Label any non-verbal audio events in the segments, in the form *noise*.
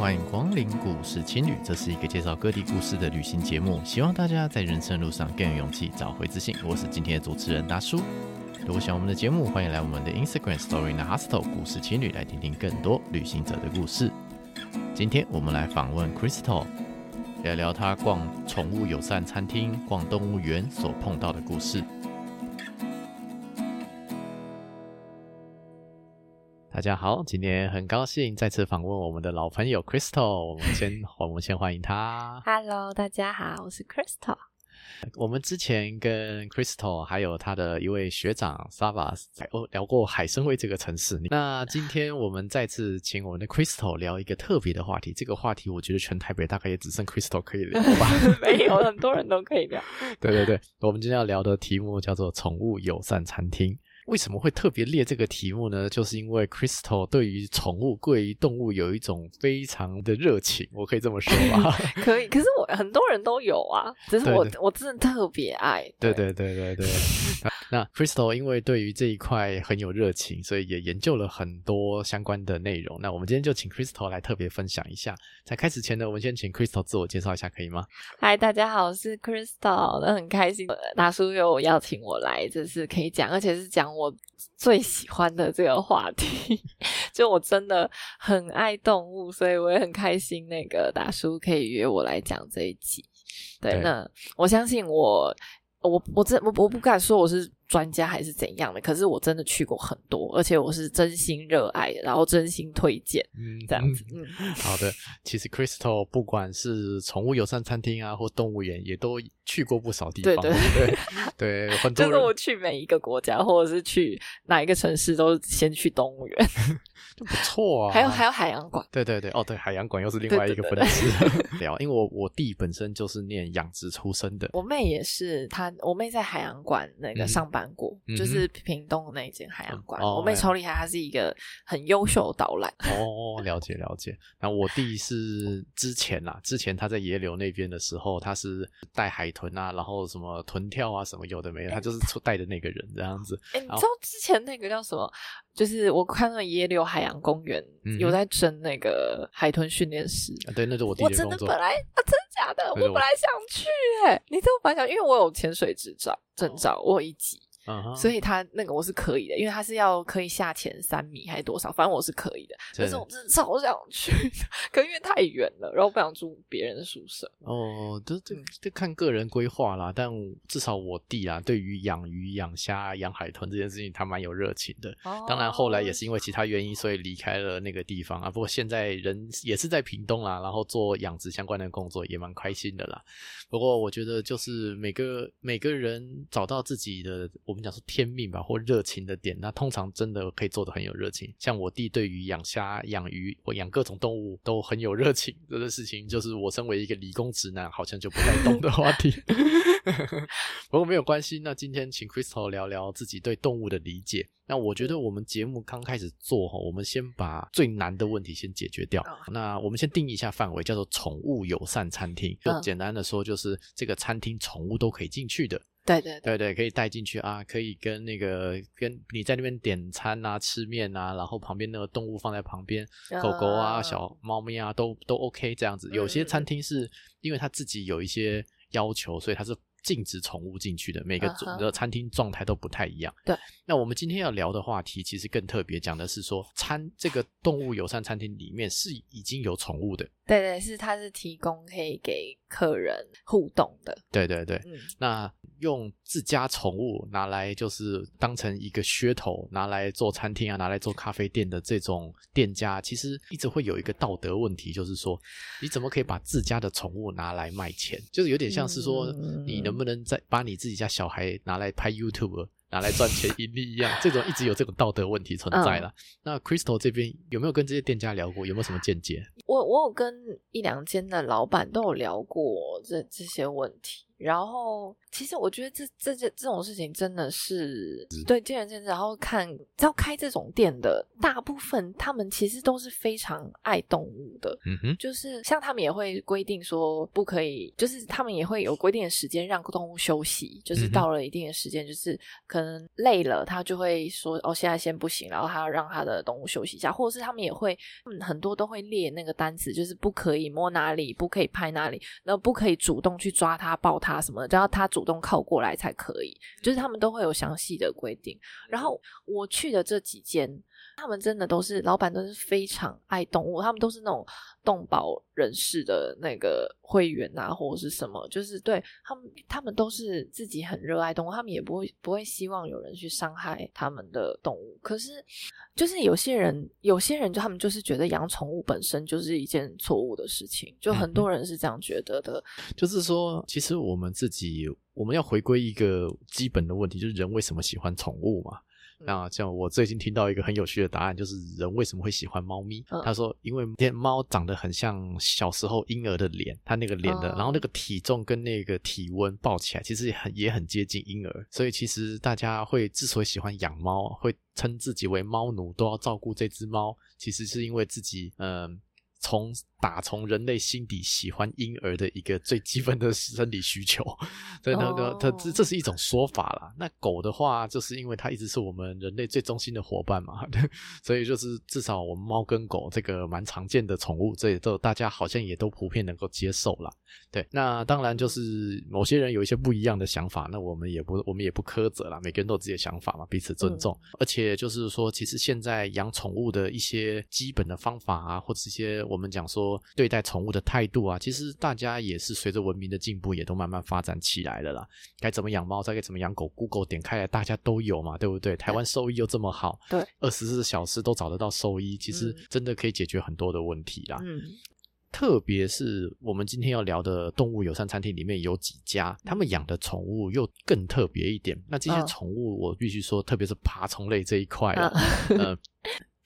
欢迎光临故事青旅，这是一个介绍各地故事的旅行节目，希望大家在人生路上更有勇气，找回自信。我是今天的主持人大叔。如果喜欢我们的节目，欢迎来我们的 Instagram Story in the Hostel 故事青旅来听听更多旅行者的故事。今天我们来访问 Crystal，聊聊他逛宠物友善餐厅、逛动物园所碰到的故事。大家好，今天很高兴再次访问我们的老朋友 Crystal。我们先，*laughs* 我们先欢迎他。Hello，大家好，我是 Crystal。我们之前跟 Crystal 还有他的一位学长 Savas 哦聊过海参崴这个城市。那今天我们再次请我们的 Crystal 聊一个特别的话题。这个话题我觉得全台北大概也只剩 Crystal 可以聊吧？*laughs* 没有，很多人都可以聊。*laughs* 对对对，我们今天要聊的题目叫做宠物友善餐厅。为什么会特别列这个题目呢？就是因为 Crystal 对于宠物、对于动物有一种非常的热情，我可以这么说吧？*laughs* 可以，可是我很多人都有啊，只是我我真的特别爱。对对对对对。那 Crystal 因为对于这一块很有热情，所以也研究了很多相关的内容。那我们今天就请 Crystal 来特别分享一下。在开始前呢，我们先请 Crystal 自我介绍一下，可以吗？嗨，大家好，我是 Crystal，那很开心大叔又邀请我来，这是可以讲，而且是讲我最喜欢的这个话题。*laughs* 就我真的很爱动物，所以我也很开心，那个大叔可以约我来讲这一集。对，对那我相信我，我我真我我不敢说我是。专家还是怎样的？可是我真的去过很多，而且我是真心热爱，然后真心推荐，嗯，这样子，嗯，好的。其实 Crystal 不管是宠物友善餐厅啊，或动物园，也都去过不少地方，对对 *laughs* 对对，很多就是我去每一个国家，或者是去哪一个城市，都先去动物园，*laughs* 就不错啊。还有还有海洋馆，对对对，哦对，海洋馆又是另外一个分支。*laughs* 聊，因为我我弟本身就是念养殖出身的，我妹也是，她我妹在海洋馆那个上班。过就是屏东那一间海洋馆，嗯、我妹超厉害，她是一个很优秀的导览。哦，了解了解。那我弟是之前啦，之前他在野柳那边的时候，他是带海豚啊，然后什么豚跳啊，什么有的没的，他就是出带的那个人这样子。哎、欸，你知道之前那个叫什么？就是我看到野柳海洋公园有在征那个海豚训练师。嗯、对，那是我弟的工作。我真的本来啊，真的假的？我本来想去哎、欸，你知道我本来想，因为我有潜水执照证照，我有一级。Uh huh. 所以他那个我是可以的，因为他是要可以下潜三米还是多少，反正我是可以的。可是我真的超想去，*laughs* 可因为太远了，然后不想住别人的宿舍。哦，这这这看个人规划啦。但至少我弟啊，对于养鱼、养虾、养海豚这件事情，他蛮有热情的。Oh. 当然后来也是因为其他原因，所以离开了那个地方啊。不过现在人也是在屏东啦，然后做养殖相关的工作，也蛮开心的啦。不过我觉得就是每个每个人找到自己的我们。讲说天命吧，或热情的点，那通常真的可以做得很有热情。像我弟对于养虾、养鱼或养各种动物都很有热情，这个事情就是我身为一个理工直男，好像就不太懂的话题。*laughs* 不过没有关系，那今天请 Crystal 聊聊自己对动物的理解。那我觉得我们节目刚开始做哈，我们先把最难的问题先解决掉。那我们先定义一下范围，叫做宠物友善餐厅。就简单的说，就是这个餐厅宠物都可以进去的。对对对对，可以带进去啊，可以跟那个跟你在那边点餐啊、吃面啊，然后旁边那个动物放在旁边，狗狗啊、小猫咪啊都都 OK 这样子。有些餐厅是因为他自己有一些要求，所以他是。禁止宠物进去的每个的餐厅状态都不太一样。对，那我们今天要聊的话题其实更特别，讲的是说餐这个动物友善餐厅里面是已经有宠物的。对对，是它是提供可以给客人互动的。对对对，嗯，那用自家宠物拿来就是当成一个噱头，拿来做餐厅啊，拿来做咖啡店的这种店家，其实一直会有一个道德问题，就是说你怎么可以把自家的宠物拿来卖钱？就是有点像是说你能不能再把你自己家小孩拿来拍 YouTube？拿来赚钱 *laughs* 盈利一样，这种一直有这种道德问题存在了。嗯、那 Crystal 这边有没有跟这些店家聊过？有没有什么见解？我我有跟一两间的老板都有聊过这这些问题。然后，其实我觉得这这这这种事情真的是对见仁见智。然后看，只要开这种店的，大部分他们其实都是非常爱动物的。嗯哼，就是像他们也会规定说不可以，就是他们也会有规定的时间让动物休息。就是到了一定的时间，就是可能累了，他就会说哦，现在先不行，然后他要让他的动物休息一下，或者是他们也会，嗯，很多都会列那个单子，就是不可以摸哪里，不可以拍哪里，然后不可以主动去抓它、抱它什么的，都要他主动靠过来才可以。就是他们都会有详细的规定。然后我去的这几间。他们真的都是老板，都是非常爱动物，他们都是那种动保人士的那个会员啊，或者是什么，就是对他们，他们都是自己很热爱动物，他们也不会不会希望有人去伤害他们的动物。可是，就是有些人，有些人就他们就是觉得养宠物本身就是一件错误的事情，就很多人是这样觉得的。嗯，就是说，其实我们自己我们要回归一个基本的问题，就是人为什么喜欢宠物嘛？那像我最近听到一个很有趣的答案，就是人为什么会喜欢猫咪？嗯、他说，因为猫长得很像小时候婴儿的脸，他那个脸的，嗯、然后那个体重跟那个体温抱起来，其实也很也很接近婴儿。所以其实大家会之所以喜欢养猫，会称自己为猫奴，都要照顾这只猫，其实是因为自己嗯。呃从打从人类心底喜欢婴儿的一个最基本的生理需求，*laughs* 所以那个它这这是一种说法啦。那狗的话，就是因为它一直是我们人类最忠心的伙伴嘛，*laughs* 所以就是至少我们猫跟狗这个蛮常见的宠物，这也都大家好像也都普遍能够接受啦。对，那当然就是某些人有一些不一样的想法，那我们也不我们也不苛责啦，每个人都有自己的想法嘛，彼此尊重。嗯、而且就是说，其实现在养宠物的一些基本的方法啊，或者一些。我们讲说对待宠物的态度啊，其实大家也是随着文明的进步，也都慢慢发展起来了啦。该怎么养猫，再该怎么养狗，Google 点开来，大家都有嘛，对不对？台湾兽医又这么好，对，二十四小时都找得到兽医，其实真的可以解决很多的问题啦。嗯，特别是我们今天要聊的动物友善餐厅里面有几家，他们养的宠物又更特别一点。那这些宠物，我必须说，特别是爬虫类这一块，呃。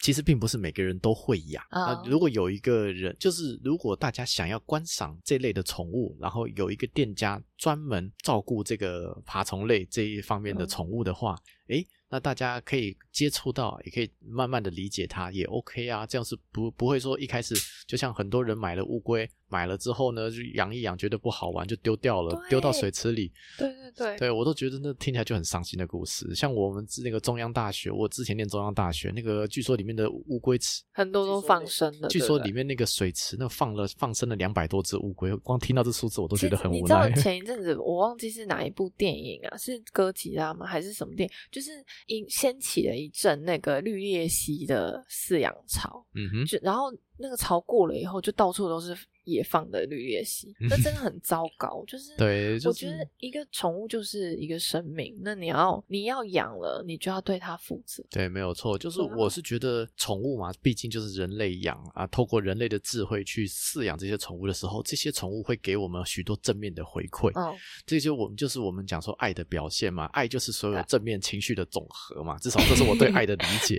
其实并不是每个人都会养啊。如果有一个人，就是如果大家想要观赏这类的宠物，然后有一个店家专门照顾这个爬虫类这一方面的宠物的话，诶，那大家可以接触到，也可以慢慢的理解它，也 OK 啊。这样是不不会说一开始就像很多人买了乌龟。买了之后呢，就养一养，觉得不好玩就丢掉了，丢到水池里。对对对，对我都觉得那听起来就很伤心的故事。像我们那个中央大学，我之前念中央大学，那个据说里面的乌龟池很多都放生了。据说里面那个水池那放了放生了两百多只乌龟，光听到这数字我都觉得很无奈。你知道前一阵子我忘记是哪一部电影啊？是哥吉拉吗？还是什么电影？就是引掀起了一阵那个绿鬣蜥的饲养潮。嗯哼，就然后那个潮过了以后，就到处都是。野放的绿鬣蜥，那真的很糟糕。就是，对，我觉得一个宠物就是一个生命，那你要你要养了，你就要对它负责。对，没有错。就是我是觉得宠物嘛，毕竟就是人类养啊，透过人类的智慧去饲养这些宠物的时候，这些宠物会给我们许多正面的回馈。嗯，这就我们就是我们讲说爱的表现嘛，爱就是所有正面情绪的总和嘛，至少这是我对 *laughs* 爱的理解。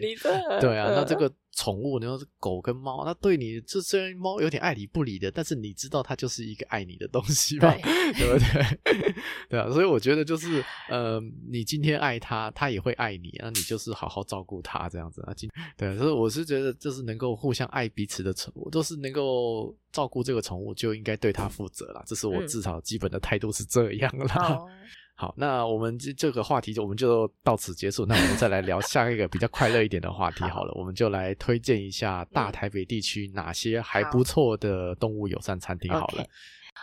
对啊，那这个。宠物，你说是狗跟猫，那对你，这虽然猫有点爱理不理的，但是你知道它就是一个爱你的东西吧？对，*laughs* 对不对？*laughs* 对啊，所以我觉得就是，呃，你今天爱它，它也会爱你，那你就是好好照顾它这样子啊。今对，所以我是觉得，就是能够互相爱彼此的宠物，都是能够照顾这个宠物，就应该对它负责了。这是我至少基本的态度是这样啦。嗯好，那我们这这个话题就我们就到此结束。那我们再来聊下一个比较快乐一点的话题好了，好，我们就来推荐一下大台北地区哪些还不错的动物友善餐厅好了。Okay.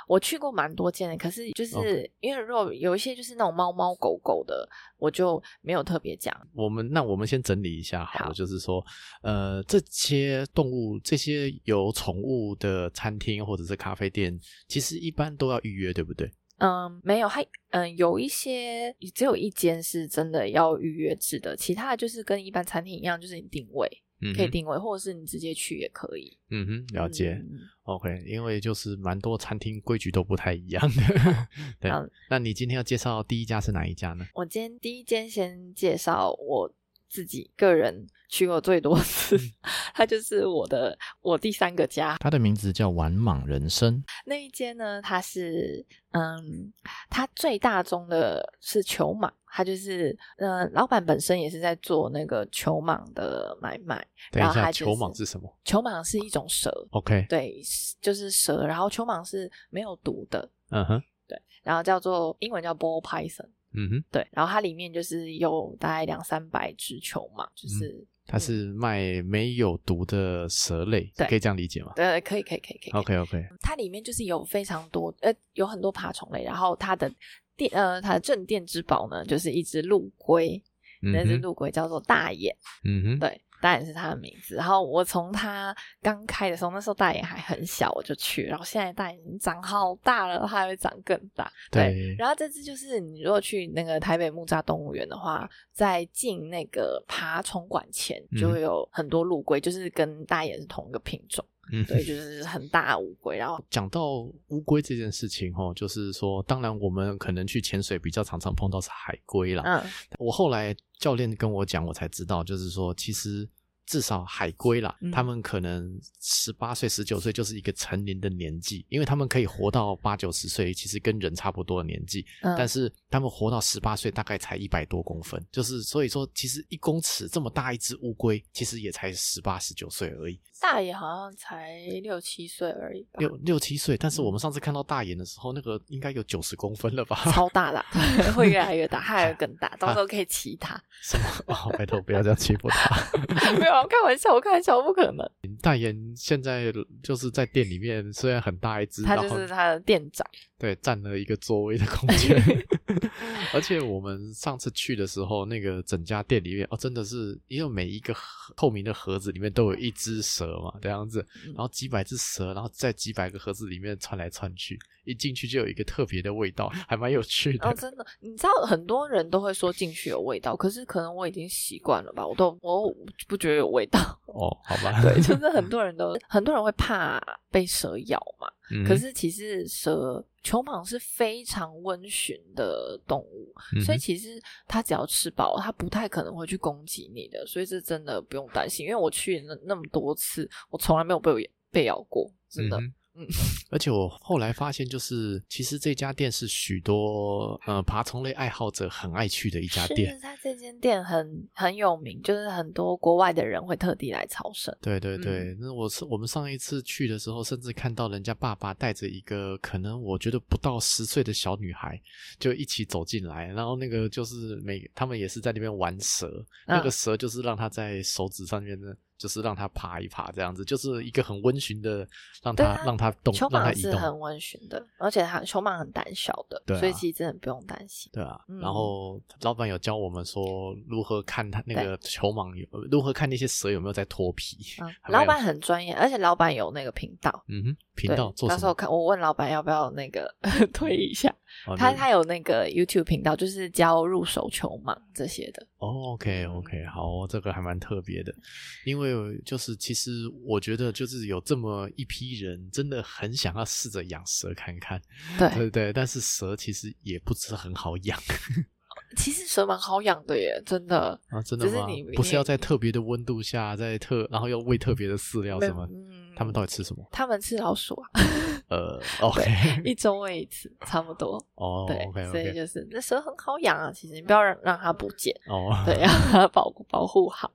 我去过蛮多间的，可是就是因为如果有一些就是那种猫猫狗狗的，我就没有特别讲。我们那我们先整理一下好了，好，就是说，呃，这些动物这些有宠物的餐厅或者是咖啡店，其实一般都要预约，对不对？嗯，没有，还嗯有一些只有一间是真的要预约制的，其他的就是跟一般餐厅一样，就是你定位，嗯，可以定位，或者是你直接去也可以。嗯哼，了解。嗯、OK，因为就是蛮多餐厅规矩都不太一样的。*laughs* 对，那你今天要介绍第一家是哪一家呢？我今天第一间先介绍我自己个人去过最多次，嗯、*laughs* 它就是我的我第三个家。它的名字叫玩莽人生。那一间呢，它是嗯，它最大宗的是球蟒，它就是嗯，老板本身也是在做那个球蟒的买卖。等一下，就是、球蟒是什么？球蟒是一种蛇。OK，对，就是蛇。然后球蟒是没有毒的。嗯哼，对，然后叫做英文叫 ball python。嗯哼，对，然后它里面就是有大概两三百只球嘛，就是、嗯、它是卖没有毒的蛇类，对，可以这样理解吗？对，可以，可以，可以，可以。OK OK，它里面就是有非常多，呃，有很多爬虫类，然后它的店，呃，它的镇店之宝呢，就是一只陆龟，嗯、那只陆龟叫做大眼，嗯哼，对。大眼是他的名字，然后我从他刚开的时候，那时候大眼还很小，我就去，然后现在大眼已经长好大了，它还会长更大。对，对，然后这只就是你如果去那个台北木栅动物园的话，在进那个爬虫馆前就会有很多陆龟，嗯，就是跟大眼是同一个品种。嗯，对，就是很大乌龟。然后 *laughs* 讲到乌龟这件事情，哦，就是说，当然我们可能去潜水比较常常碰到是海龟啦。嗯，我后来教练跟我讲，我才知道，就是说，其实。至少海龟啦，嗯、他们可能十八岁、十九岁就是一个成年的年纪，因为他们可以活到八九十岁，其实跟人差不多的年纪。嗯、但是他们活到十八岁，大概才一百多公分，就是所以说，其实一公尺这么大一只乌龟，其实也才十八、十九岁而已。大爷好像才六七岁而已吧，六六七岁。但是我们上次看到大爷的时候，那个应该有九十公分了吧？*laughs* 超大的，*laughs* 会越来越大，它还有更大，到时候可以骑它。*laughs* 什么？哦，拜托不要这样欺负它。没有。开玩笑，我开玩笑，不可能。大爷现在就是在店里面，虽然很大一只，他就是他的店长。对，占了一个座位的空间。*laughs* 而且我们上次去的时候，那个整家店里面哦，真的是因为每一个透明的盒子里面都有一只蛇嘛，这样子，然后几百只蛇，然后在几百个盒子里面窜来窜去，一进去就有一个特别的味道，还蛮有趣的。哦，真的，你知道很多人都会说进去有味道，可是可能我已经习惯了吧，我都我不觉得有味道。哦，好吧。对，就是很 *laughs* 多人都很多人会怕被蛇咬嘛，嗯、可是其实蛇。球蟒是非常温驯的动物，嗯，所以其实它只要吃饱，它不太可能会去攻击你的，所以这真的不用担心。因为我去那那么多次，我从来没有被被咬过，真的。嗯嗯，*laughs* 而且我后来发现，就是其实这家店是许多呃爬虫类爱好者很爱去的一家店。是它这间店很很有名，就是很多国外的人会特地来朝圣。对对对，那、嗯、我是我们上一次去的时候，甚至看到人家爸爸带着一个可能我觉得不到十岁的小女孩，就一起走进来，然后那个就是每他们也是在那边玩蛇，嗯，那个蛇就是让他在手指上面的。就是让它爬一爬，这样子，就是一个很温驯的，让它、啊、让它动，球蟒是很温驯的，而且它球蟒很胆小的，对、啊，所以其实真的不用担心。对啊，嗯、然后老板有教我们说如何看它那个球蟒有如何看那些蛇有没有在脱皮。嗯、老板很专业，而且老板有那个频道，嗯哼，频道做什么？到时候看我问老板要不要那个 *laughs* 推一下。哦、他他有那个 YouTube 频道，就是教入手球蟒这些的。哦，OK OK，好，这个还蛮特别的，因为就是其实我觉得就是有这么一批人，真的很想要试着养蛇看看。对对对，但是蛇其实也不是很好养。*laughs* 其实蛇蛮好养的耶，真的啊，真的吗？是不是要在特别的温度下，在特然后要喂特别的饲料什么？嗯，他们到底吃什么？他们吃老鼠啊。呃，OK，*laughs* 一周喂一次，*laughs* 差不多。哦，对，okay, okay. 所以就是那蛇很好养啊。其实你不要让让它不见 *laughs* 哦，对，要让它保保护好。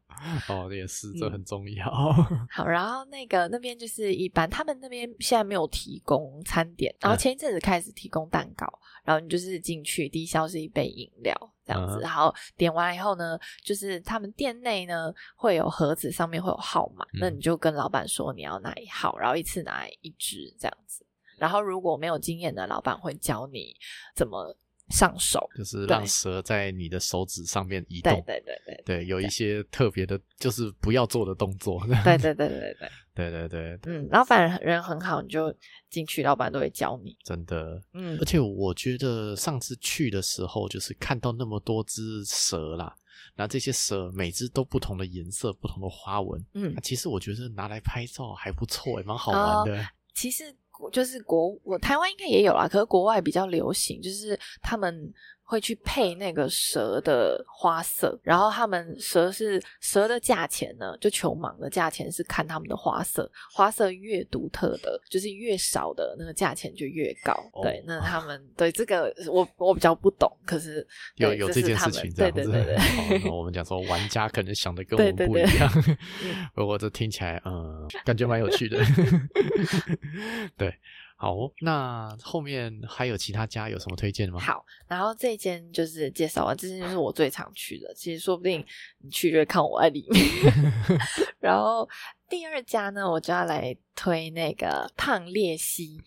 哦，也是，这很重要。嗯、好，然后那个那边就是一般，他们那边现在没有提供餐点，然后前一阵子开始提供蛋糕，嗯、然后你就是进去低消是一杯饮料这样子，嗯、然后点完以后呢，就是他们店内呢会有盒子，上面会有号码，嗯、那你就跟老板说你要哪一号，然后一次拿一支这样子。然后如果没有经验的老板会教你怎么上手，就是让蛇在你的手指上面移动。对对对对，对，有一些特别的，就是不要做的动作。对对对对对对对对。嗯，老板人很好，你就进去，老板都会教你。真的，嗯。而且我觉得上次去的时候，就是看到那么多只蛇啦，那这些蛇每只都不同的颜色、不同的花纹。嗯，其实我觉得拿来拍照还不错，也蛮好玩的。哦，其实。就是国，我台湾应该也有啦，可是国外比较流行，就是他们会去配那个蛇的花色，然后他们蛇是蛇的价钱呢，就球蟒的价钱是看他们的花色，花色越独特的，就是越少的那个价钱就越高。哦、对，那他们对这个我我比较不懂，可是有有这件事情这样子，对对对对。好，我们讲说玩家可能想的跟我们不一样，对对对不过这听起来嗯，感觉蛮有趣的。*laughs* *laughs* 对。好，那后面还有其他家有什么推荐吗？好，然后这间就是介绍完，这间就是我最常去的。其实说不定你去就会看我在里面。*laughs* 然后第二家呢，我就要来推那个胖裂蜥。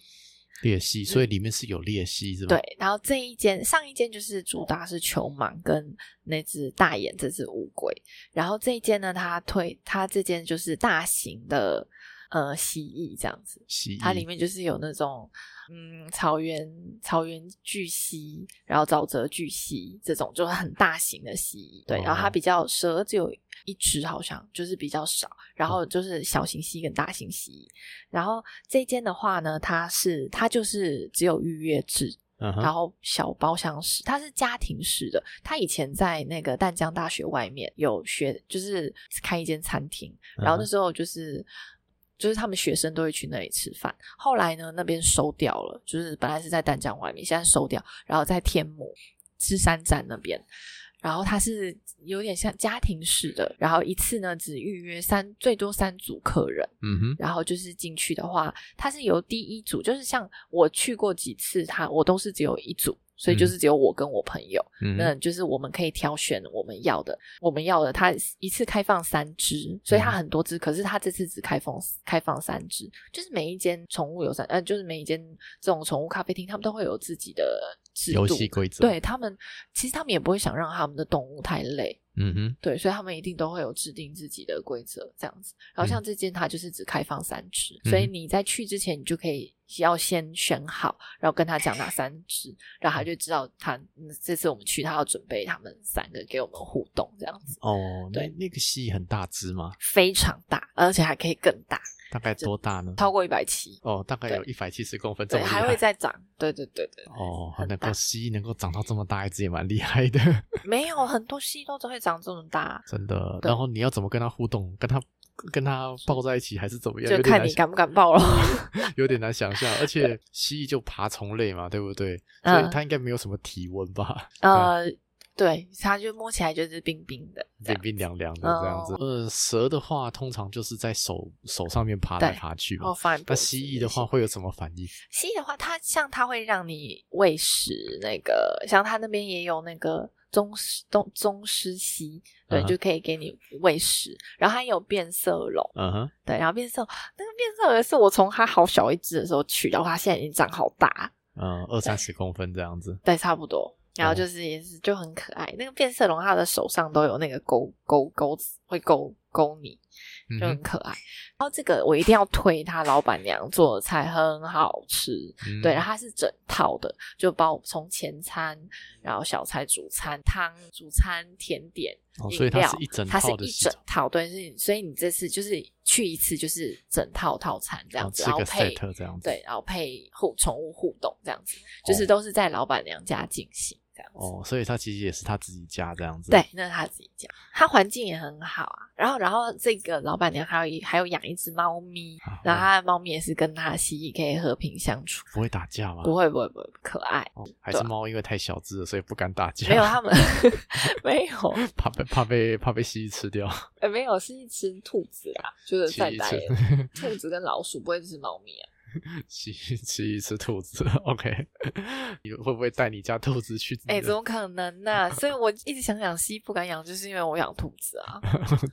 裂蜥，所以里面是有裂蜥，是吧？对。然后这一间上一间就是主打是球蟒跟那只大眼这只乌龟。然后这一间呢，它推它这间就是大型的。呃，蜥蜴这样子，蜥蜴它里面就是有那种，嗯，草原草原巨蜥，然后沼泽巨蜥这种，就是很大型的蜥蜴。对，哦、然后它比较蛇只有一只，好像就是比较少。然后就是小型蜥跟大型蜥蜴。然后这间的话呢，它是它就是只有预约制，嗯、然后小包厢式，它是家庭式的。他以前在那个淡江大学外面有学，就是开一间餐厅，然后那时候就是。就是他们学生都会去那里吃饭，后来呢，那边收掉了，就是本来是在淡江外面，现在收掉，然后在天母芝山站那边，然后它是有点像家庭式的，然后一次呢只预约三最多三组客人，嗯哼，然后就是进去的话，它是由第一组，就是像我去过几次，它我都是只有一组。所以就是只有我跟我朋友，嗯，那就是我们可以挑选我们要的，我们要的。他一次开放三只，所以他很多只，可是他这次只开放开放三只，就是每一间宠物有三，呃，就是每一间这种宠物咖啡厅，他们都会有自己的制度，游戏规则。对，他们，其实他们也不会想让他们的动物太累。嗯哼，对，所以他们一定都会有制定自己的规则这样子。然后像这间，它就是只开放三只，嗯，所以你在去之前，你就可以要先选好，然后跟他讲哪三只，然后他就知道他这次我们去，他要准备他们三个给我们互动这样子。哦，对，那个蜥很大只吗？非常大，而且还可以更大。大概多大呢？超过一百七哦，大概有一百七十公分这么，对，还会再长。对对对对。哦，能够蜥蜴能够长到这么大一只也蛮厉害的。*laughs* 没有很多蜥蜴都只会长这么大，真的。然后你要怎么跟它互动？跟它跟它抱在一起还是怎么样？就看你敢不敢抱了。*laughs* 有点难想象，而且蜥蜴就爬虫类嘛，对不对？所以它应该没有什么体温吧？呃。*laughs* 对，它就摸起来就是冰冰的，冰冰凉凉的这样子。呃，蛇的话通常就是在手手上面爬来爬去嘛。那蜥蜴的话会有什么反应？蜥蜴的话，它像它会让你喂食，那个像它那边也有那个宗师宗宗师蜥，对，uh. 就可以给你喂食。然后它有变色龙，嗯哼，对，然后变色那个变色龙是我从它好小一只的时候取，然后它现在已经长好大，嗯，二三十公分这样子，对，差不多。然后就是也是就很可爱，哦、那个变色龙它的手上都有那个钩钩钩子，会勾勾你，就很可爱、嗯。然后这个我一定要推，他老板娘做的菜很好吃，嗯、对，然后它是整套的，就包从前餐，然后小菜、主餐、汤、主餐、甜点、哦、所以它是一整套的，它是一整套，对，是所以你这次就是去一次就是整套套餐这样子，哦、然后配这样子，对，然后配互宠物互动这样子，就是都是在老板娘家进行。哦，所以他其实也是他自己家这样子。对，那是他自己家，他环境也很好啊。然后，然后这个老板娘还有一还有养一只猫咪，啊，然后他的猫咪也是跟他的蜥蜴可以和平相处，不会打架吗？不会，不会，不会，可爱。哦，还是猫因为太小只了，所以不敢打架。没有，他们 *laughs* 没有，怕被怕被怕被蜥蜴吃掉。哎，没有，蜥蜴吃兔子啊，就是在带 *laughs* 兔子跟老鼠，不会吃猫咪啊。*laughs* 吃吃一次兔子，OK？*laughs* 你会不会带你家兔子去？哎、欸，*laughs* 怎么可能呢、啊？所以我一直想养蜥，不敢养，就是因为我养兔子啊。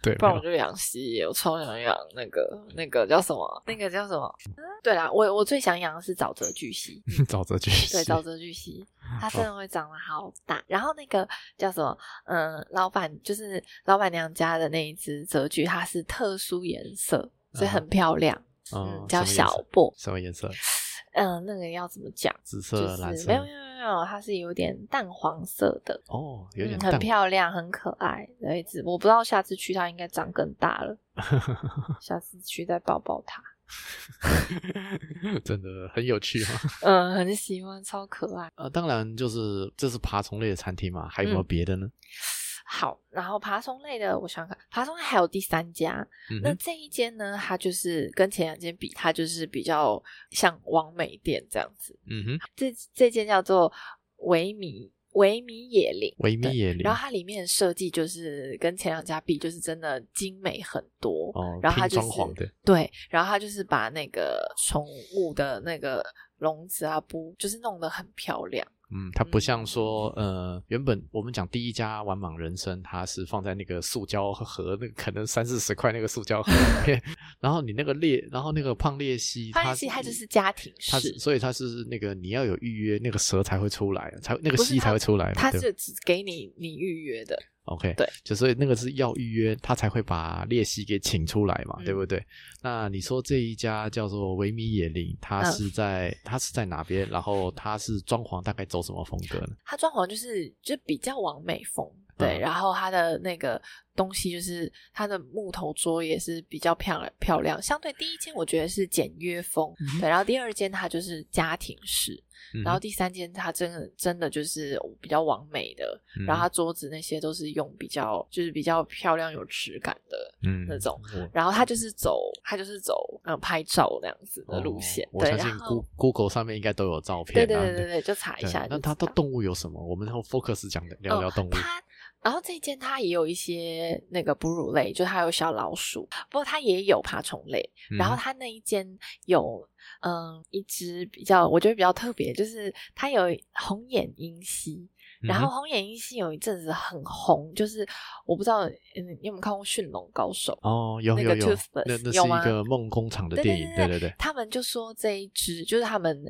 对，不然我就养蜥。我超想养那个那个叫什么？那个叫什么？对啦，我我最想养的是沼泽巨蜥。沼泽巨蜥，对，沼泽巨蜥，它真的会长得好大。然后那个叫什么？嗯，老板就是老板娘家的那一只泽巨，它是特殊颜色，所以很漂亮。嗯，叫小布，什么颜色？嗯，那个要怎么讲？紫色、就是、蓝色？没有没有没有，它是有点淡黄色的。哦，有点、嗯、很漂亮，很可爱的一只。我不知道下次去它应该长更大了。*laughs* 下次去再抱抱它。*laughs* 真的很有趣哈。*laughs* 嗯，很喜欢，超可爱。呃，当然就是这是爬虫类的餐厅嘛，还有没有别的呢？嗯好，然后爬虫类的，我想想看，爬虫类还有第三家，嗯、那这一间呢，它就是跟前两间比，它就是比较像王美店这样子。嗯哼，这这间叫做维米维米野林，维米野林，然后它里面的设计就是跟前两家比，就是真的精美很多。哦，然后它就是装潢的，对，然后它就是把那个宠物的那个笼子啊，布，就是弄得很漂亮。嗯，它不像说，呃，原本我们讲第一家玩满人生，它是放在那个塑胶盒，那个可能三四十块那个塑胶盒里面，*laughs* 然后你那个裂，然后那个胖裂蜥，胖鬣蜥它就是家庭式，它是，所以它是那个你要有预约，那个蛇才会出来，才那个蜥才会出来，它是只给你你预约的。OK，对，就所以那个是要预约，他才会把列西给请出来嘛，嗯、对不对？那你说这一家叫做维米野林，它是在它、嗯、是在哪边？然后它是装潢大概走什么风格呢？它装潢就是就比较完美风，对，嗯、然后它的那个东西就是它的木头桌也是比较漂亮漂亮。相对第一间我觉得是简约风，嗯、对，然后第二间它就是家庭式。然后第三间，它真的真的就是比较完美的，嗯、然后它桌子那些都是用比较就是比较漂亮有质感的那种，嗯、然后它就是走它就是走嗯拍照那样子的路线。哦、我相信 Google 上面应该都有照片、啊。对对对对对，就查一下。那它的动物有什么？我们然后 Focus 讲的聊聊动物。哦、它然后这一间它也有一些那个哺乳类，就它有小老鼠，不过它也有爬虫类。嗯、然后它那一间有。嗯，一只比较我觉得比较特别，就是它有红眼鹰蜥，然后红眼鹰蜥有一阵子很红，就是我不知道，嗯，你有没有看过《驯龙高手》？哦，有有有，那那是一个梦工厂的电影，对对对。他们就说这一只就是他们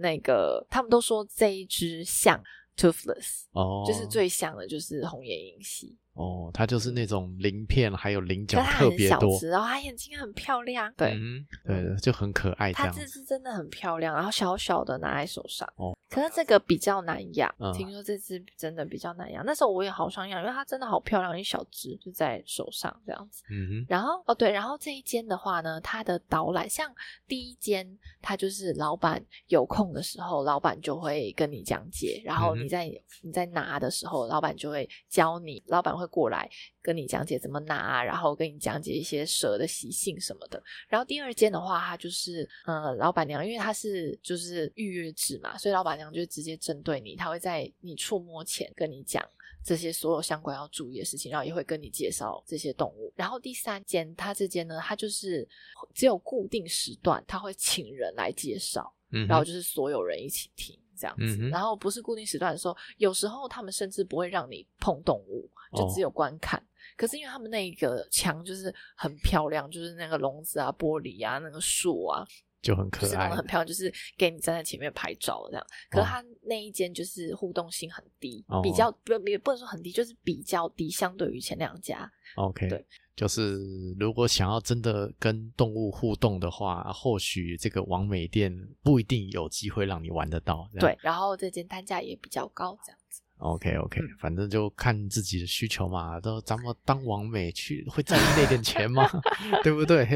那个，他们都说这一只像 Toothless，哦，就是最像的就是红眼鹰蜥。哦，它就是那种鳞片，还有鳞角特别多，然后它眼睛很漂亮，对，嗯、对，就很可爱。它这只真的很漂亮，然后小小的拿在手上。哦，可是这个比较难养，嗯、听说这只真的比较难养。那时候我也好想养，因为它真的好漂亮，一小只就在手上这样子。嗯哼。然后哦对，然后这一间的话呢，它的导览像第一间，它就是老板有空的时候，老板就会跟你讲解，然后你在、嗯、你在拿的时候，老板就会教你，老板会。过来跟你讲解怎么拿，然后跟你讲解一些蛇的习性什么的。然后第二间的话，它就是呃，老板娘，因为它是就是预约制嘛，所以老板娘就直接针对你，她会在你触摸前跟你讲这些所有相关要注意的事情，然后也会跟你介绍这些动物。然后第三间，它这间呢，它就是只有固定时段，他会请人来介绍，嗯，然后就是所有人一起听。这样子，嗯、然后不是固定时段的时候，有时候他们甚至不会让你碰动物，就只有观看。哦、可是因为他们那个墙就是很漂亮，就是那个笼子啊、玻璃啊、那个树啊，就很可爱，很漂亮，就是给你站在前面拍照这样。可是他那一间就是互动性很低，哦、比较不也不能说很低，就是比较低，相对于前两家。OK，对。就是如果想要真的跟动物互动的话，或许这个王美店不一定有机会让你玩得到。对，然后这间单价也比较高，这样子。OK OK，嗯，反正就看自己的需求嘛。都咱们当王美去会在意那点钱吗？*laughs* 对不对？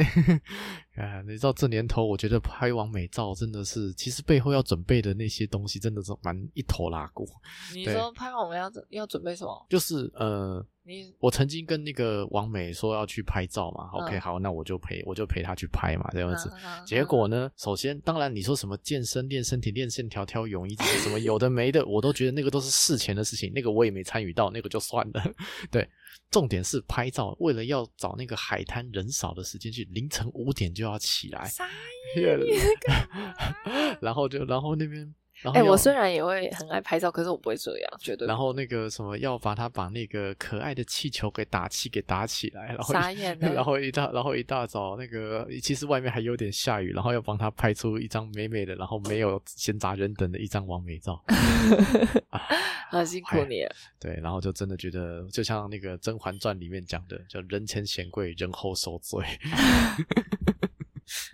啊，你知道这年头，我觉得拍完美照真的是，其实背后要准备的那些东西真的是蛮一头拉库。你说拍网美要准要准备什么？就是呃。你我曾经跟那个王美说要去拍照嘛，OK，好，那我就陪我就陪她去拍嘛，这样子。结果呢，首先当然你说什么健身练身体练线条挑泳衣什么有的没的，我都觉得那个都是事前的事情，那个我也没参与到，那个就算了。*laughs* 对，重点是拍照，为了要找那个海滩人少的时间去，凌晨五点就要起来。*laughs* *laughs* 然后就然后那边。哎、欸，我虽然也会很爱拍照，可是我不会这样，绝对。然后那个什么，要把他把那个可爱的气球给打气给打起来，然后傻眼 *laughs* 了。然后一大然后一大早那个其实外面还有点下雨，然后要帮他拍出一张美美的，然后没有闲杂人等的一张完美照。*laughs* 啊，好辛苦你了。对，然后就真的觉得，就像那个《甄嬛传》里面讲的，叫人前显贵，人后受罪。*laughs*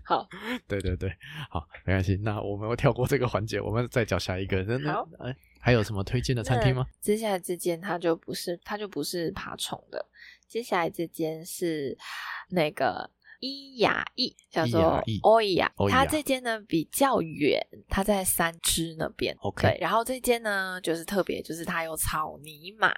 好，*laughs* 对对对，好，没关系。那我们要跳过这个环节，我们再找下一个。好，哎，还有什么推荐的餐厅吗？接下来这间它就不是，它就不是爬虫的。接下来这间是那个伊雅逸，叫做欧伊雅。它这间呢比较远，它在三芝那边。OK，对，然后这间呢就是特别，就是它有草泥马。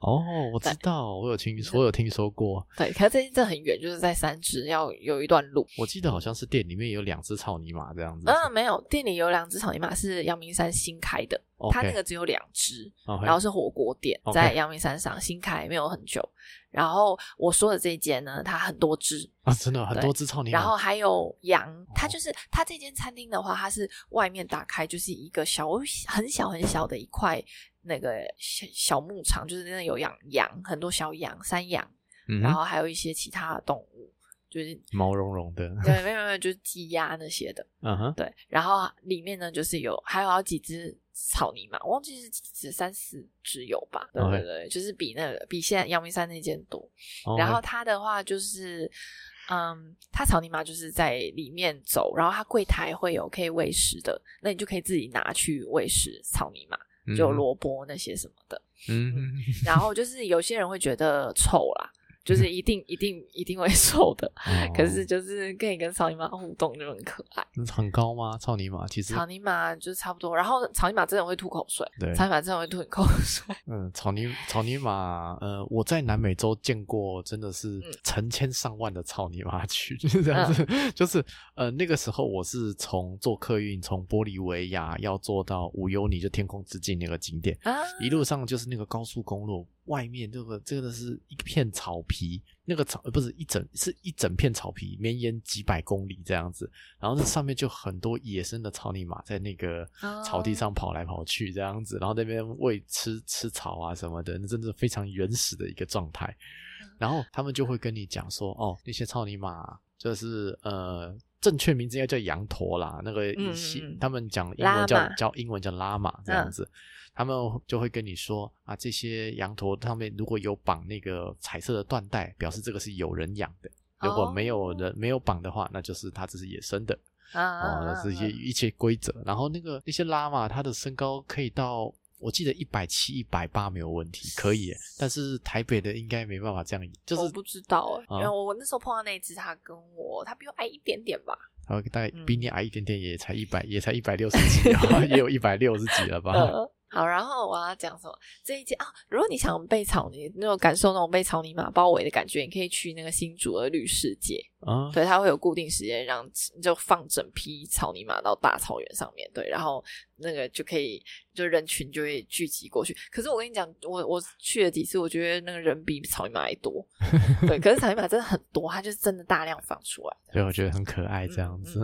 哦，我知道，我有听说，我有听说过。对，可是这间真的很远，就是在三芝，要有一段路。我记得好像是店里面有两只草泥马这样子。嗯，没有，店里有两只草泥马是阳明山新开的。它那个只有两只.然后是火锅店.在阳明山上新开，没有很久。然后我说的这间呢，它很多只啊，真的很多只草泥马。然后还有羊，它就是它这间餐厅的话，它是外面打开就是一个小很小很小的一块那个小小牧场，就是那有养羊，很多小羊、山羊，嗯、然后还有一些其他的动物。就是毛茸茸的，对，没有没有，*laughs* 就是鸡鸭那些的，嗯哼，对。然后里面呢，就是有还有好几只草泥马，我忘记是几只，三四只有吧？对对对.就是比那个比现在阳明山那间多。然后它的话就是，嗯，它草泥马就是在里面走，然后它柜台会有可以喂食的，那你就可以自己拿去喂食草泥马，就萝卜那些什么的，嗯，嗯。然后就是有些人会觉得臭啦。就是一定一定一定会 *laughs* 瘦的，哦、*laughs* 可是就是可以跟草泥马互动就很可爱。很高吗？草泥马其实草泥马就是差不多，然后草泥马真的会吐口水，对，草泥马真的会吐口水。*laughs* 嗯，草泥草泥马，呃，我在南美洲见过，真的是成千上万的草泥马群，就是这样子。嗯、就是呃，那个时候我是从坐客运从玻利维亚要坐到无忧尼，就天空之境那个景点，啊、一路上就是那个高速公路。外面这个这个是一片草皮，那个草不是一整是一整片草皮，绵延几百公里这样子，然后这上面就很多野生的草泥马在那个草地上跑来跑去这样子，然后那边喂吃吃草啊什么的，那真的是非常原始的一个状态。然后他们就会跟你讲说，哦，那些草泥马就是呃，正确名字应该叫羊驼啦，那个嗯嗯他们讲英文叫叫英文叫拉玛这样子。嗯他们就会跟你说啊，这些羊驼上面如果有绑那个彩色的缎带，表示这个是有人养的；如果没有人没有绑的话，那就是它这是野生的。啊，这些一些规则。然后那个那些拉玛，它的身高可以到，我记得一百七、一百八没有问题，可以。但是台北的应该没办法这样，就是我不知道哎，因为我那时候碰到那只，它跟我它比我矮一点点吧，然后大概比你矮一点点，也才一百，也才一百六十几，*laughs* 也有一百六十几了吧。好，然后我要讲什么？这一件啊，如果你想被草泥那种感受，那种被草泥马包围的感觉，你可以去那个新竹的绿世界啊。对，它会有固定时间让就放整批草泥马到大草原上面，对，然后那个就可以就人群就会聚集过去。可是我跟你讲，我我去了几次，我觉得那个人比草泥马还多。*laughs* 对，可是草泥马真的很多，它就是真的大量放出来，所以我觉得很可爱这样子。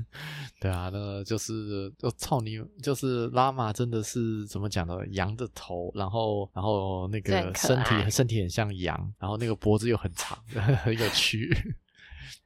*laughs* 对啊，那个就是就草泥就是拉玛，真的是。怎么讲呢？羊的头，然后，然后那个身体，身体很像羊，然后那个脖子又很长，*laughs* 很有趣。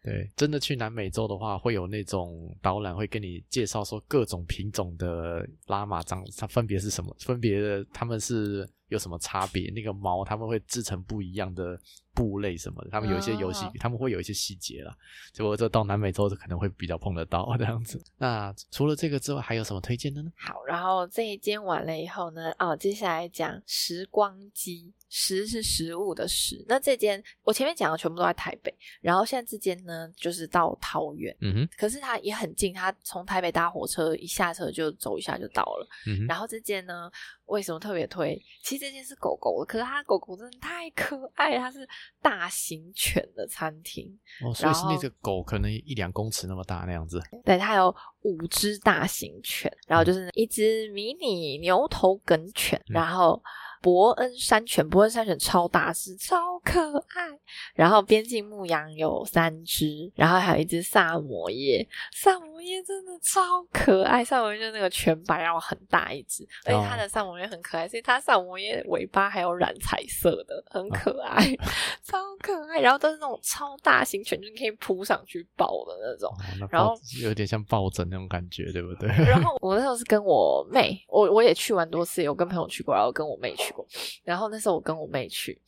对，真的去南美洲的话，会有那种导览会跟你介绍说各种品种的拉玛长，它分别是什么？分别的，他们是有什么差别？那个毛他们会制成不一样的。布类什么的，他们有一些游戏，哦、他们会有一些细节啦。结果这到南美洲就可能会比较碰得到这样子。那除了这个之外，还有什么推荐的呢？好，然后这一间完了以后呢，哦，接下来讲时光机，食是食物的食。那这间我前面讲的全部都在台北，然后现在这间呢就是到桃园，嗯哼，可是它也很近，它从台北搭火车一下车就走一下就到了。嗯哼，然后这间呢为什么特别推？其实这件是狗狗的，可是它狗狗真的太可爱，它是。大型犬的餐厅哦，所以是那只狗可能一两公尺那么大那样子。对，它有五只大型犬，然后就是一只迷你牛头梗犬，嗯、然后。伯恩山犬，伯恩山犬超大只，超可爱。然后边境牧羊有三只，然后还有一只萨摩耶，萨摩耶真的超可爱。萨摩耶就是那个全白，然后很大一只，而且它的萨摩耶很可爱，所以它萨摩耶尾巴还有染彩色的，很可爱，哦、*laughs* 超可爱。然后都是那种超大型犬，就是可以扑上去抱的那种。然后有点像抱枕那种感觉，对不对？*laughs* 然后我那时候是跟我妹，我我也去玩多次，有跟朋友去过，然后跟我妹去过。然后那时候我跟我妹去，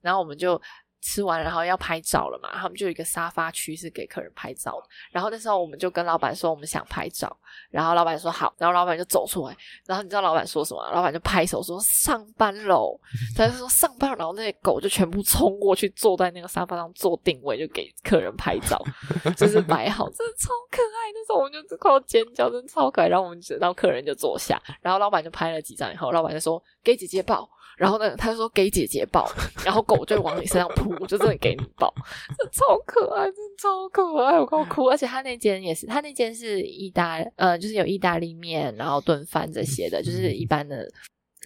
然后我们就吃完，然后要拍照了嘛，他们就有一个沙发区是给客人拍照的。然后那时候我们就跟老板说我们想拍照，然后老板说好，然后老板就走出来，然后你知道老板说什么？老板就拍手说上班喽，*laughs* 他就说上班，然后那些狗就全部冲过去坐在那个沙发上做定位，就给客人拍照，*laughs* 就是摆好，真的超可爱。那时候我们就只靠尖叫，真的超可爱。然后我们等到客人就坐下，然后老板就拍了几张以后，老板就说给姐姐抱。然后呢，他就说给姐姐抱，然后狗就往你身上扑，就真的给你抱，*laughs* 超可爱，真超可爱，我快哭。而且他那间也是，他那间是意大，呃，就是有意大利面，然后炖饭这些的，就是一般的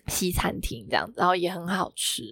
西餐厅这样子，然后也很好吃。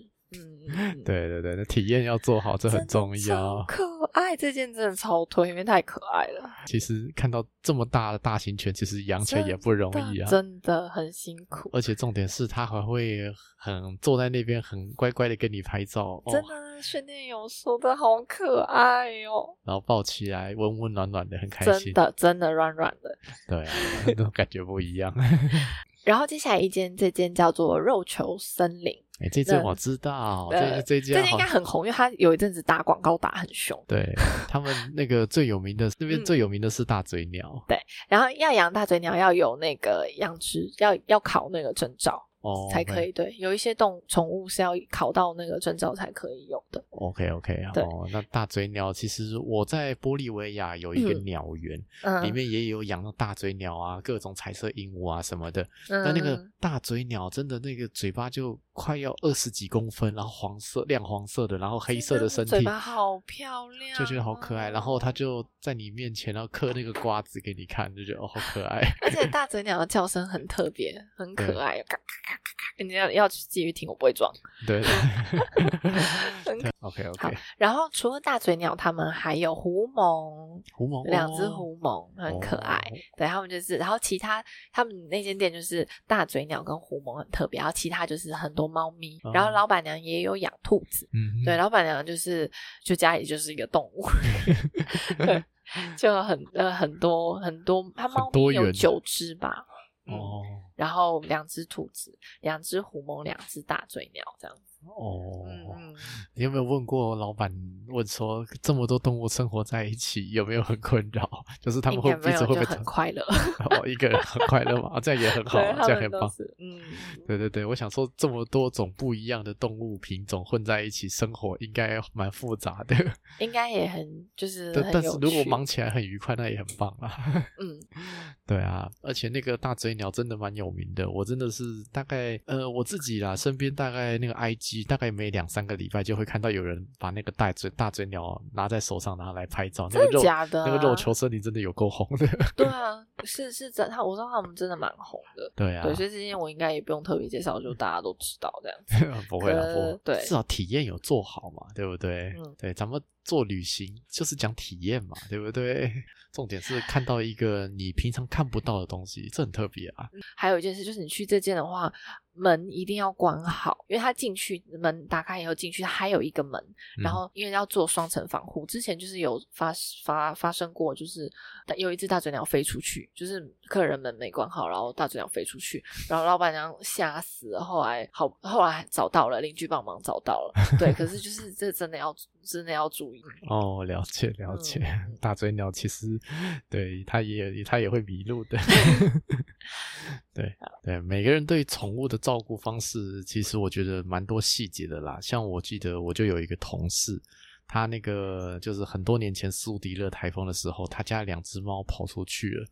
嗯，*laughs* 对对对，那体验要做好，这很重要。可爱，这件真的超推，因为太可爱了。其实看到这么大的大型犬，其实养起来也不容易啊，真的很辛苦。而且重点是，它还会很坐在那边，很乖乖的跟你拍照。真的，训练有素的好可爱哦。然后抱起来，温温暖暖的，很开心。真的，真的软软的。对啊，*laughs* 那种感觉不一样。*laughs* 然后接下来一间，这间叫做肉球森林。哎，这只我知道，这这只这间应该很红，因为它有一阵子打广告打很凶。对，他们那个最有名的，那边最有名的是大嘴鸟。对，然后要养大嘴鸟要有那个养殖，要要考那个证照。哦，才可以对，有一些动宠物是要考到那个证照才可以有的。OK OK，对哦，那大嘴鸟其实我在玻利维亚有一个鸟园，嗯，里面也有养到大嘴鸟啊，各种彩色鹦鹉啊什么的。嗯，但那个大嘴鸟真的那个嘴巴就快要二十几公分，然后黄色亮黄色的，然后黑色的身体，嘴巴好漂亮，就觉得好可爱。然后它就在你面前，然后嗑那个瓜子给你看，就觉得哦好可爱。*laughs* 而且大嘴鸟的叫声很特别，很可爱。你要要去继续听，我不会装。对，对，OK OK。然后除了大嘴鸟，他们还有狐獴，狐獴两只狐獴很可爱。哦、对，他们就是，然后其他他们那间店就是大嘴鸟跟狐獴很特别，然后其他就是很多猫咪，哦、然后老板娘也有养兔子。嗯，对，老板娘就是就家里就是一个动物，*laughs* 对，就很呃很多很多，它猫咪有九只吧。哦、嗯，然后两只兔子，两只狐獴，两只大嘴鸟，这样子。哦，嗯、你有没有问过老板？问说这么多动物生活在一起，有没有很困扰？就是他们会彼此会不会很快乐？*laughs* 哦，一个人很快乐嘛，这样也很好，这样很棒。嗯，对对对，我想说，这么多种不一样的动物品种混在一起生活，应该蛮复杂的。*laughs* 应该也很就是很，但是如果忙起来很愉快，那也很棒啊。*laughs* 嗯，对啊，而且那个大嘴鸟真的蛮有名的，我真的是大概呃我自己啦，身边大概那个 IG。大概每两三个礼拜就会看到有人把那个大嘴大嘴鸟拿在手上，拿来拍照。真的假的？那个肉球森林真的有够红的。*laughs* 对啊，是是真，他我知道他们真的蛮红的。对啊，对，所以这些我应该也不用特别介绍，就大家都知道这样子。*laughs* 不会啊，不对，至少体验有做好嘛，对不对？嗯，对，咱们做旅行就是讲体验嘛，对不对？*laughs* 重点是看到一个你平常看不到的东西，这很特别啊。还有一件事就是，你去这间的话。门一定要关好，因为他进去门打开以后进去，还有一个门，然后因为要做双层防护。之前就是有发发发生过，就是有一只大嘴鸟飞出去，就是客人门没关好，然后大嘴鸟飞出去，然后老板娘吓死了。后来好，后来找到了，邻居帮忙找到了。对，可是就是这真的要真的要注意哦。了解了解，嗯、大嘴鸟其实对它也它也会迷路的。*laughs* 对对，每个人对宠物的照顾方式，其实我觉得蛮多细节的啦。像我记得，我就有一个同事。他那个就是很多年前苏迪勒台风的时候，他家两只猫跑出去了。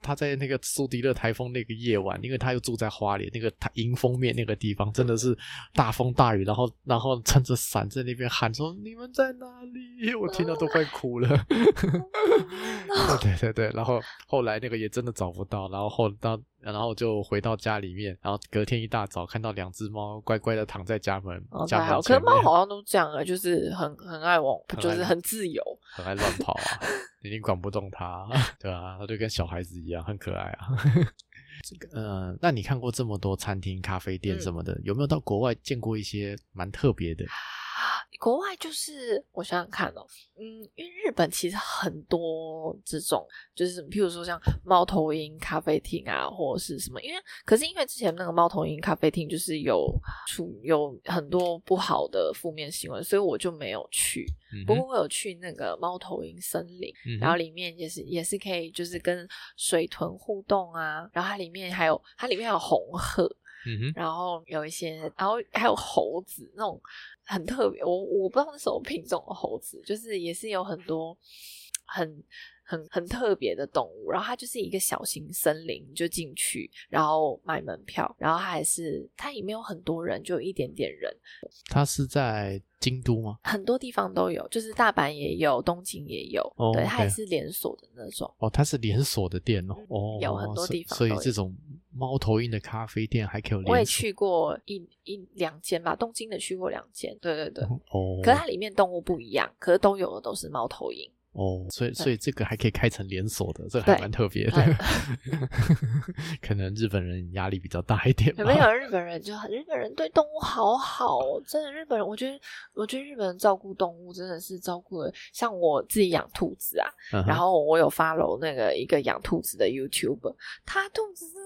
他在那个苏迪勒台风那个夜晚，因为他又住在花莲那个他迎风面那个地方，真的是大风大雨，然后然后撑着伞在那边喊说：“你们在哪里？”我听到都快哭了。*laughs* 对对对，然后后来那个也真的找不到，然后后到。然后就回到家里面，然后隔天一大早看到两只猫乖乖的躺在家门。哦，家门可是猫好像都这样啊，就是很很爱往，就是很自由，很爱乱跑啊，已经管不动它，*laughs* 对啊，它就跟小孩子一样，很可爱啊。*laughs* 这个，呃，那你看过这么多餐厅、咖啡店什么的，嗯、有没有到国外见过一些蛮特别的？国外就是我想想看哦，嗯，因为日本其实很多这种，就是譬如说像猫头鹰咖啡厅啊，或者是什么，因为可是因为之前那个猫头鹰咖啡厅就是有出有很多不好的负面新闻，所以我就没有去。嗯、不过我有去那个猫头鹰森林，嗯、然后里面也是也是可以就是跟水豚互动啊，然后它里面还有它里面还有红鹤。然后有一些，然后还有猴子那种很特别，我我不知道是什么品种的猴子，就是也是有很多很。很很特别的动物，然后它就是一个小型森林，就进去，然后买门票，然后它还是它里面有很多人，就有一点点人。它是在京都吗？很多地方都有，就是大阪也有，东京也有，哦、对，它也是连锁的那种。哦，它是连锁的店哦，嗯、哦，有很多地方所，所以这种猫头鹰的咖啡店还可以有。我也去过一一两间吧，东京的去过两间，对对对。哦，可是它里面动物不一样，可是都有的都是猫头鹰。哦，所以所以这个还可以开成连锁的，这个还蛮特别的。*laughs* 可能日本人压力比较大一点吧。有没有日本人就很，日本人对动物好好，真的。日本人，我觉得，我觉得日本人照顾动物真的是照顾的。像我自己养兔子啊，嗯、然后我有 follow 那个一个养兔子的 YouTuber，他兔子真的好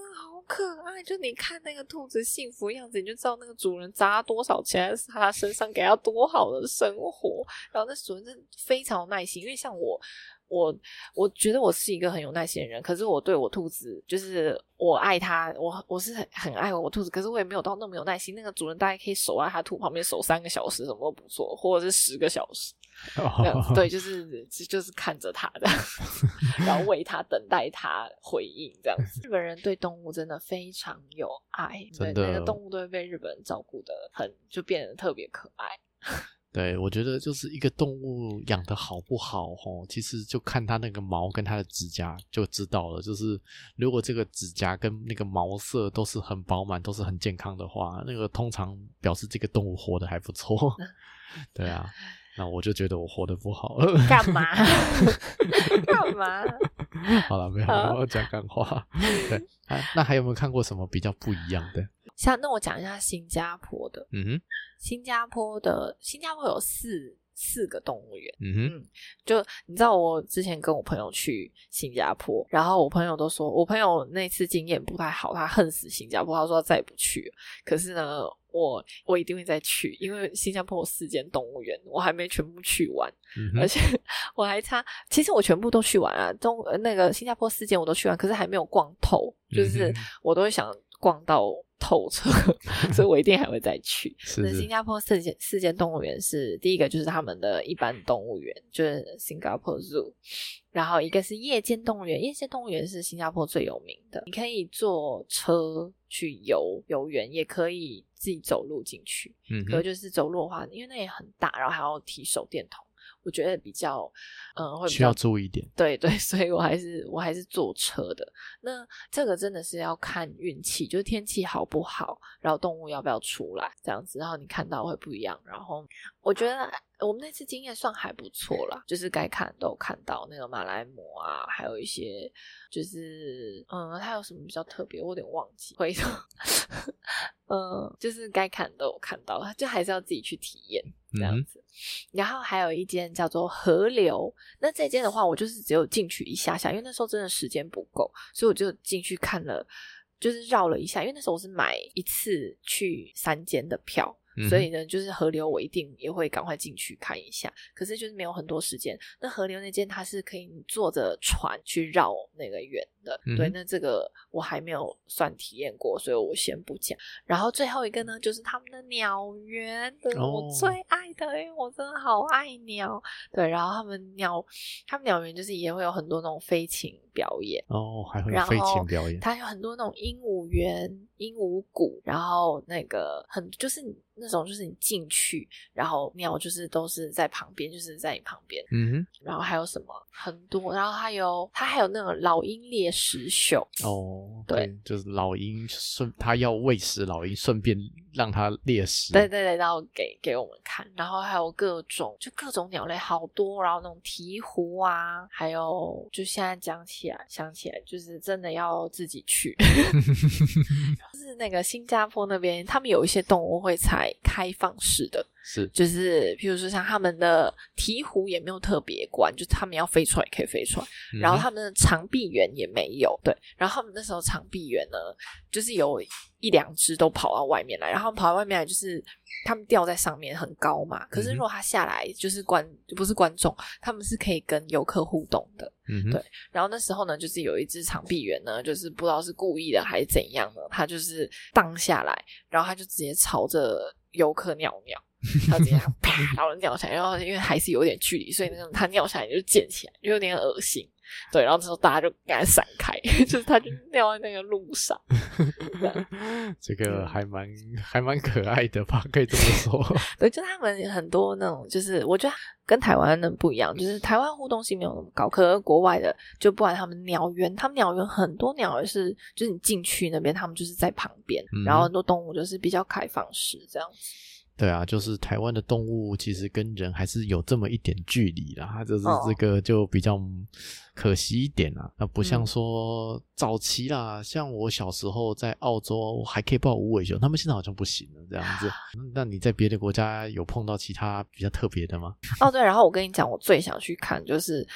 可爱。就你看那个兔子幸福样子，你就知道那个主人砸多少钱在他身上，给他多好的生活。然后那主人真的非常有耐心，因为像我。我我觉得我是一个很有耐心的人，可是我对我兔子，就是我爱它，我我是很很爱我兔子，可是我也没有到那么有耐心。那个主人大概可以守在他兔旁边守三个小时，什么都不错，或者是十个小时，对，就是就是看着它的，然后喂它，等待它回应，这样子。日本人对动物真的非常有爱，对，那个动物都会被日本人照顾得很，就变得特别可爱。*laughs* 对，我觉得就是一个动物养得好不好，吼，其实就看它那个毛跟它的指甲就知道了。就是如果这个指甲跟那个毛色都是很饱满，都是很健康的话，那个通常表示这个动物活得还不错。*laughs* *laughs* 对啊，那我就觉得我活得不好。干嘛？*laughs* 干嘛？*laughs* 好了，没有，我要讲干话。对，啊，那还有没有看过什么比较不一样的？*laughs* 像那我讲一下新加坡的，嗯哼，新加坡的新加坡有四四个动物园，嗯哼，嗯，就你知道我之前跟我朋友去新加坡，然后我朋友都说我朋友那次经验不太好，他恨死新加坡，他说他再也不去。可是呢，我我一定会再去，因为新加坡有四间动物园，我还没全部去完，嗯、而且 *laughs* 我还差，其实我全部都去完了，中那个新加坡四间我都去完，可是还没有逛透，就是我都会想逛到。透彻，*laughs* 所以我一定还会再去。是新加坡四间四间动物园是第一个，就是他们的一般动物园，就是 Singapore Zoo。然后一个是夜间动物园，夜间动物园是新加坡最有名的。你可以坐车去游游园，也可以自己走路进去。嗯，可就是走路的话，因为那也很大，然后还要提手电筒。我觉得比较，嗯，会需要注意一点。对对，*laughs* 所以我还是我还是坐车的。那这个真的是要看运气，就是天气好不好，然后动物要不要出来，这样子，然后你看到会不一样。然后我觉得我们那次经验算还不错啦，就是该看都有看到那个马来貘啊，还有一些就是嗯，它有什么比较特别，我有点忘记。回头，嗯，就是该看都有看到，就还是要自己去体验。这样子，然后还有一间叫做河流。那这间的话，我就是只有进去一下下，因为那时候真的时间不够，所以我就进去看了，就是绕了一下。因为那时候我是买一次去三间的票。所以呢，就是河流，我一定也会赶快进去看一下。可是就是没有很多时间。那河流那间它是可以坐着船去绕那个圆的，嗯、对。那这个我还没有算体验过，所以我先不讲。然后最后一个呢，就是他们的鸟园，我最爱的，因为我真的好爱鸟。对，然后他们鸟，他们鸟园就是也会有很多那种飞禽表演哦，还会有飞禽表演。它有很多那种鹦鹉园、鹦鹉谷，然后那个很就是。那种就是你进去，然后鸟就是都是在旁边，就是在你旁边。嗯哼。然后还有什么很多，然后还有它还有那种老鹰猎食秀。哦，对，对，就是老鹰顺，它要喂食老鹰，顺便让它猎食。对对对，然后给给我们看，然后还有各种就各种鸟类好多，然后那种鹈鹕啊，还有就现在讲起来想起来，就是真的要自己去。*laughs* 就是那个新加坡那边，他们有一些动物会采开放式的。是，就是，譬如说像他们的鹈鹕也没有特别关，就他们要飞出来也可以飞出来。嗯、然后他们的长臂猿也没有，对。然后他们那时候长臂猿呢，就是有一两只都跑到外面来，然后跑到外面来就是他们吊在上面很高嘛。可是如果他下来就是观，不是观众，他们是可以跟游客互动的，嗯，对。然后那时候呢，就是有一只长臂猿呢，就是不知道是故意的还是怎样呢，它就是荡下来，然后它就直接朝着游客尿尿。他直接 *laughs* 啪，然后尿下来，然后因为还是有点距离，所以那个他尿下来就溅起来，就有点恶心。对，然后之后大家就给他闪开，*laughs* 就是他就尿在那个路上。*laughs* 这个还蛮还蛮可爱的吧，可以这么说。*laughs* 对，就他们很多那种，就是我觉得跟台湾的不一样，就是台湾互动性没有那么高，可是国外的就不管他们鸟园，他们鸟园很多鸟儿是，就是你进去那边，他们就是在旁边，嗯、然后很多动物就是比较开放式这样子。对啊，就是台湾的动物其实跟人还是有这么一点距离啦，就是这个就比较可惜一点啦。那、哦、不像说早期啦，嗯、像我小时候在澳洲还可以抱无尾熊，他们现在好像不行了这样子。那你在别的国家有碰到其他比较特别的吗？哦，对，然后我跟你讲，我最想去看就是。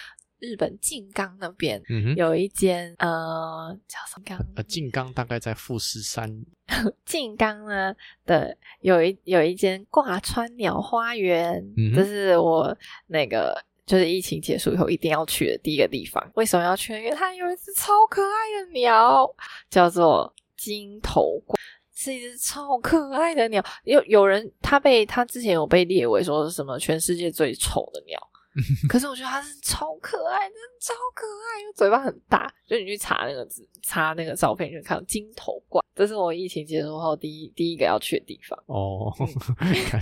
日本静冈那边嗯有一间、嗯、呃叫什么？呃，静冈大概在富士山。*laughs* 静冈呢的有一有一间挂川鸟花园，嗯、这是我那个就是疫情结束以后一定要去的第一个地方。为什么要去？因为它有一只超可爱的鸟，叫做金头冠，是一只超可爱的鸟。有有人他被他之前有被列为说是什么全世界最丑的鸟。*laughs* 可是我觉得它是超可爱，真的超可爱，因为嘴巴很大。就你去查那个字，查那个照片，就看到金头冠。这是我疫情结束后第一第一个要去的地方。哦，*laughs* 看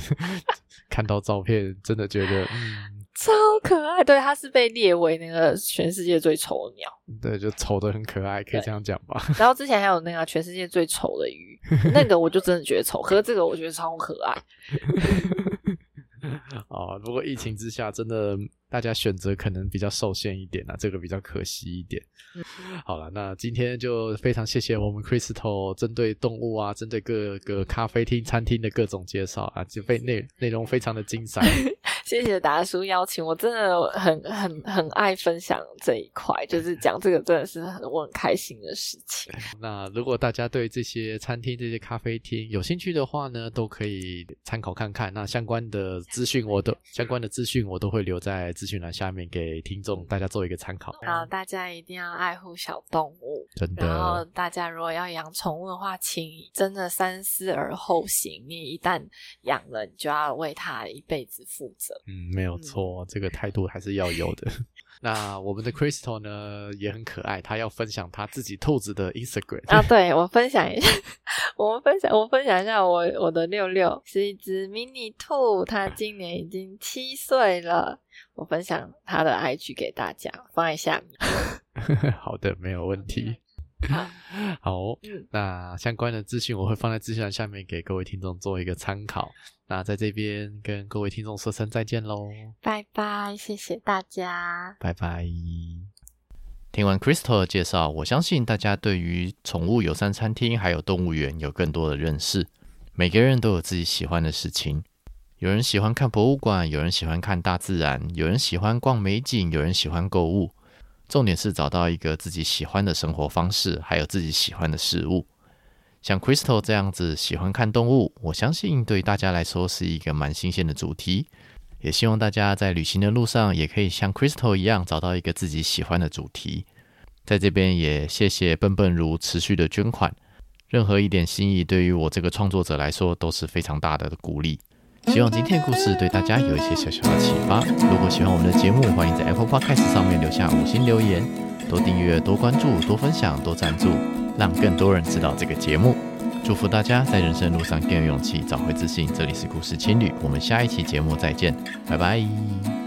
看到照片，真的觉得嗯，*laughs* 超可爱。对，它是被列为那个全世界最丑的鸟。对，就丑的很可爱，可以这样讲吧。然后之前还有那个全世界最丑的鱼，那个我就真的觉得丑。可是这个我觉得超可爱。*laughs* 哦，不过疫情之下，真的大家选择可能比较受限一点啊，这个比较可惜一点。嗯、*laughs* 好了，那今天就非常谢谢我们 Crystal 针对动物啊，针对各个咖啡厅、餐厅的各种介绍啊，就非内内容非常的精彩。*laughs* 谢谢达叔邀请，我真的很很很爱分享这一块，就是讲这个真的是很我很开心的事情。*laughs* 那如果大家对这些餐厅、这些咖啡厅有兴趣的话呢，都可以参考看看。那相关的资讯我都相关的资讯我都会留在资讯栏下面给听众大家做一个参考。好，大家一定要爱护小动物，真的。然后大家如果要养宠物的话，请真的三思而后行。你一旦养了，你就要为它一辈子负责。嗯，没有错，嗯、这个态度还是要有的。*laughs* 那我们的 Crystal 呢也很可爱，他要分享他自己兔子的 Instagram 啊，对，我分享一下，*laughs* 我们分享，我分享一下我我的六六是一只迷你兔，它今年已经七岁了。我分享它的 IG 给大家，放在下面。*laughs* 好的，没有问题。*laughs* 好，哦，那相关的资讯我会放在资讯栏下面给各位听众做一个参考。那在这边跟各位听众说声再见喽，拜拜，谢谢大家，拜拜。听完 Crystal 的介绍，我相信大家对于宠物友善餐厅还有动物园有更多的认识。每个人都有自己喜欢的事情，有人喜欢看博物馆，有人喜欢看大自然，有人喜欢逛美景，有人喜欢购物。重点是找到一个自己喜欢的生活方式，还有自己喜欢的事物。像 Crystal 这样子喜欢看动物，我相信对大家来说是一个蛮新鲜的主题。也希望大家在旅行的路上，也可以像 Crystal 一样找到一个自己喜欢的主题。在这边也谢谢笨笨如持续的捐款，任何一点心意对于我这个创作者来说都是非常大的鼓励。希望今天的故事对大家有一些小小的启发。如果喜欢我们的节目，欢迎在 Apple Podcast 上面留下五星留言，多订阅、多关注、多分享、多赞助，让更多人知道这个节目。祝福大家在人生路上更有勇气，找回自信。这里是故事情侣，我们下一期节目再见，拜拜。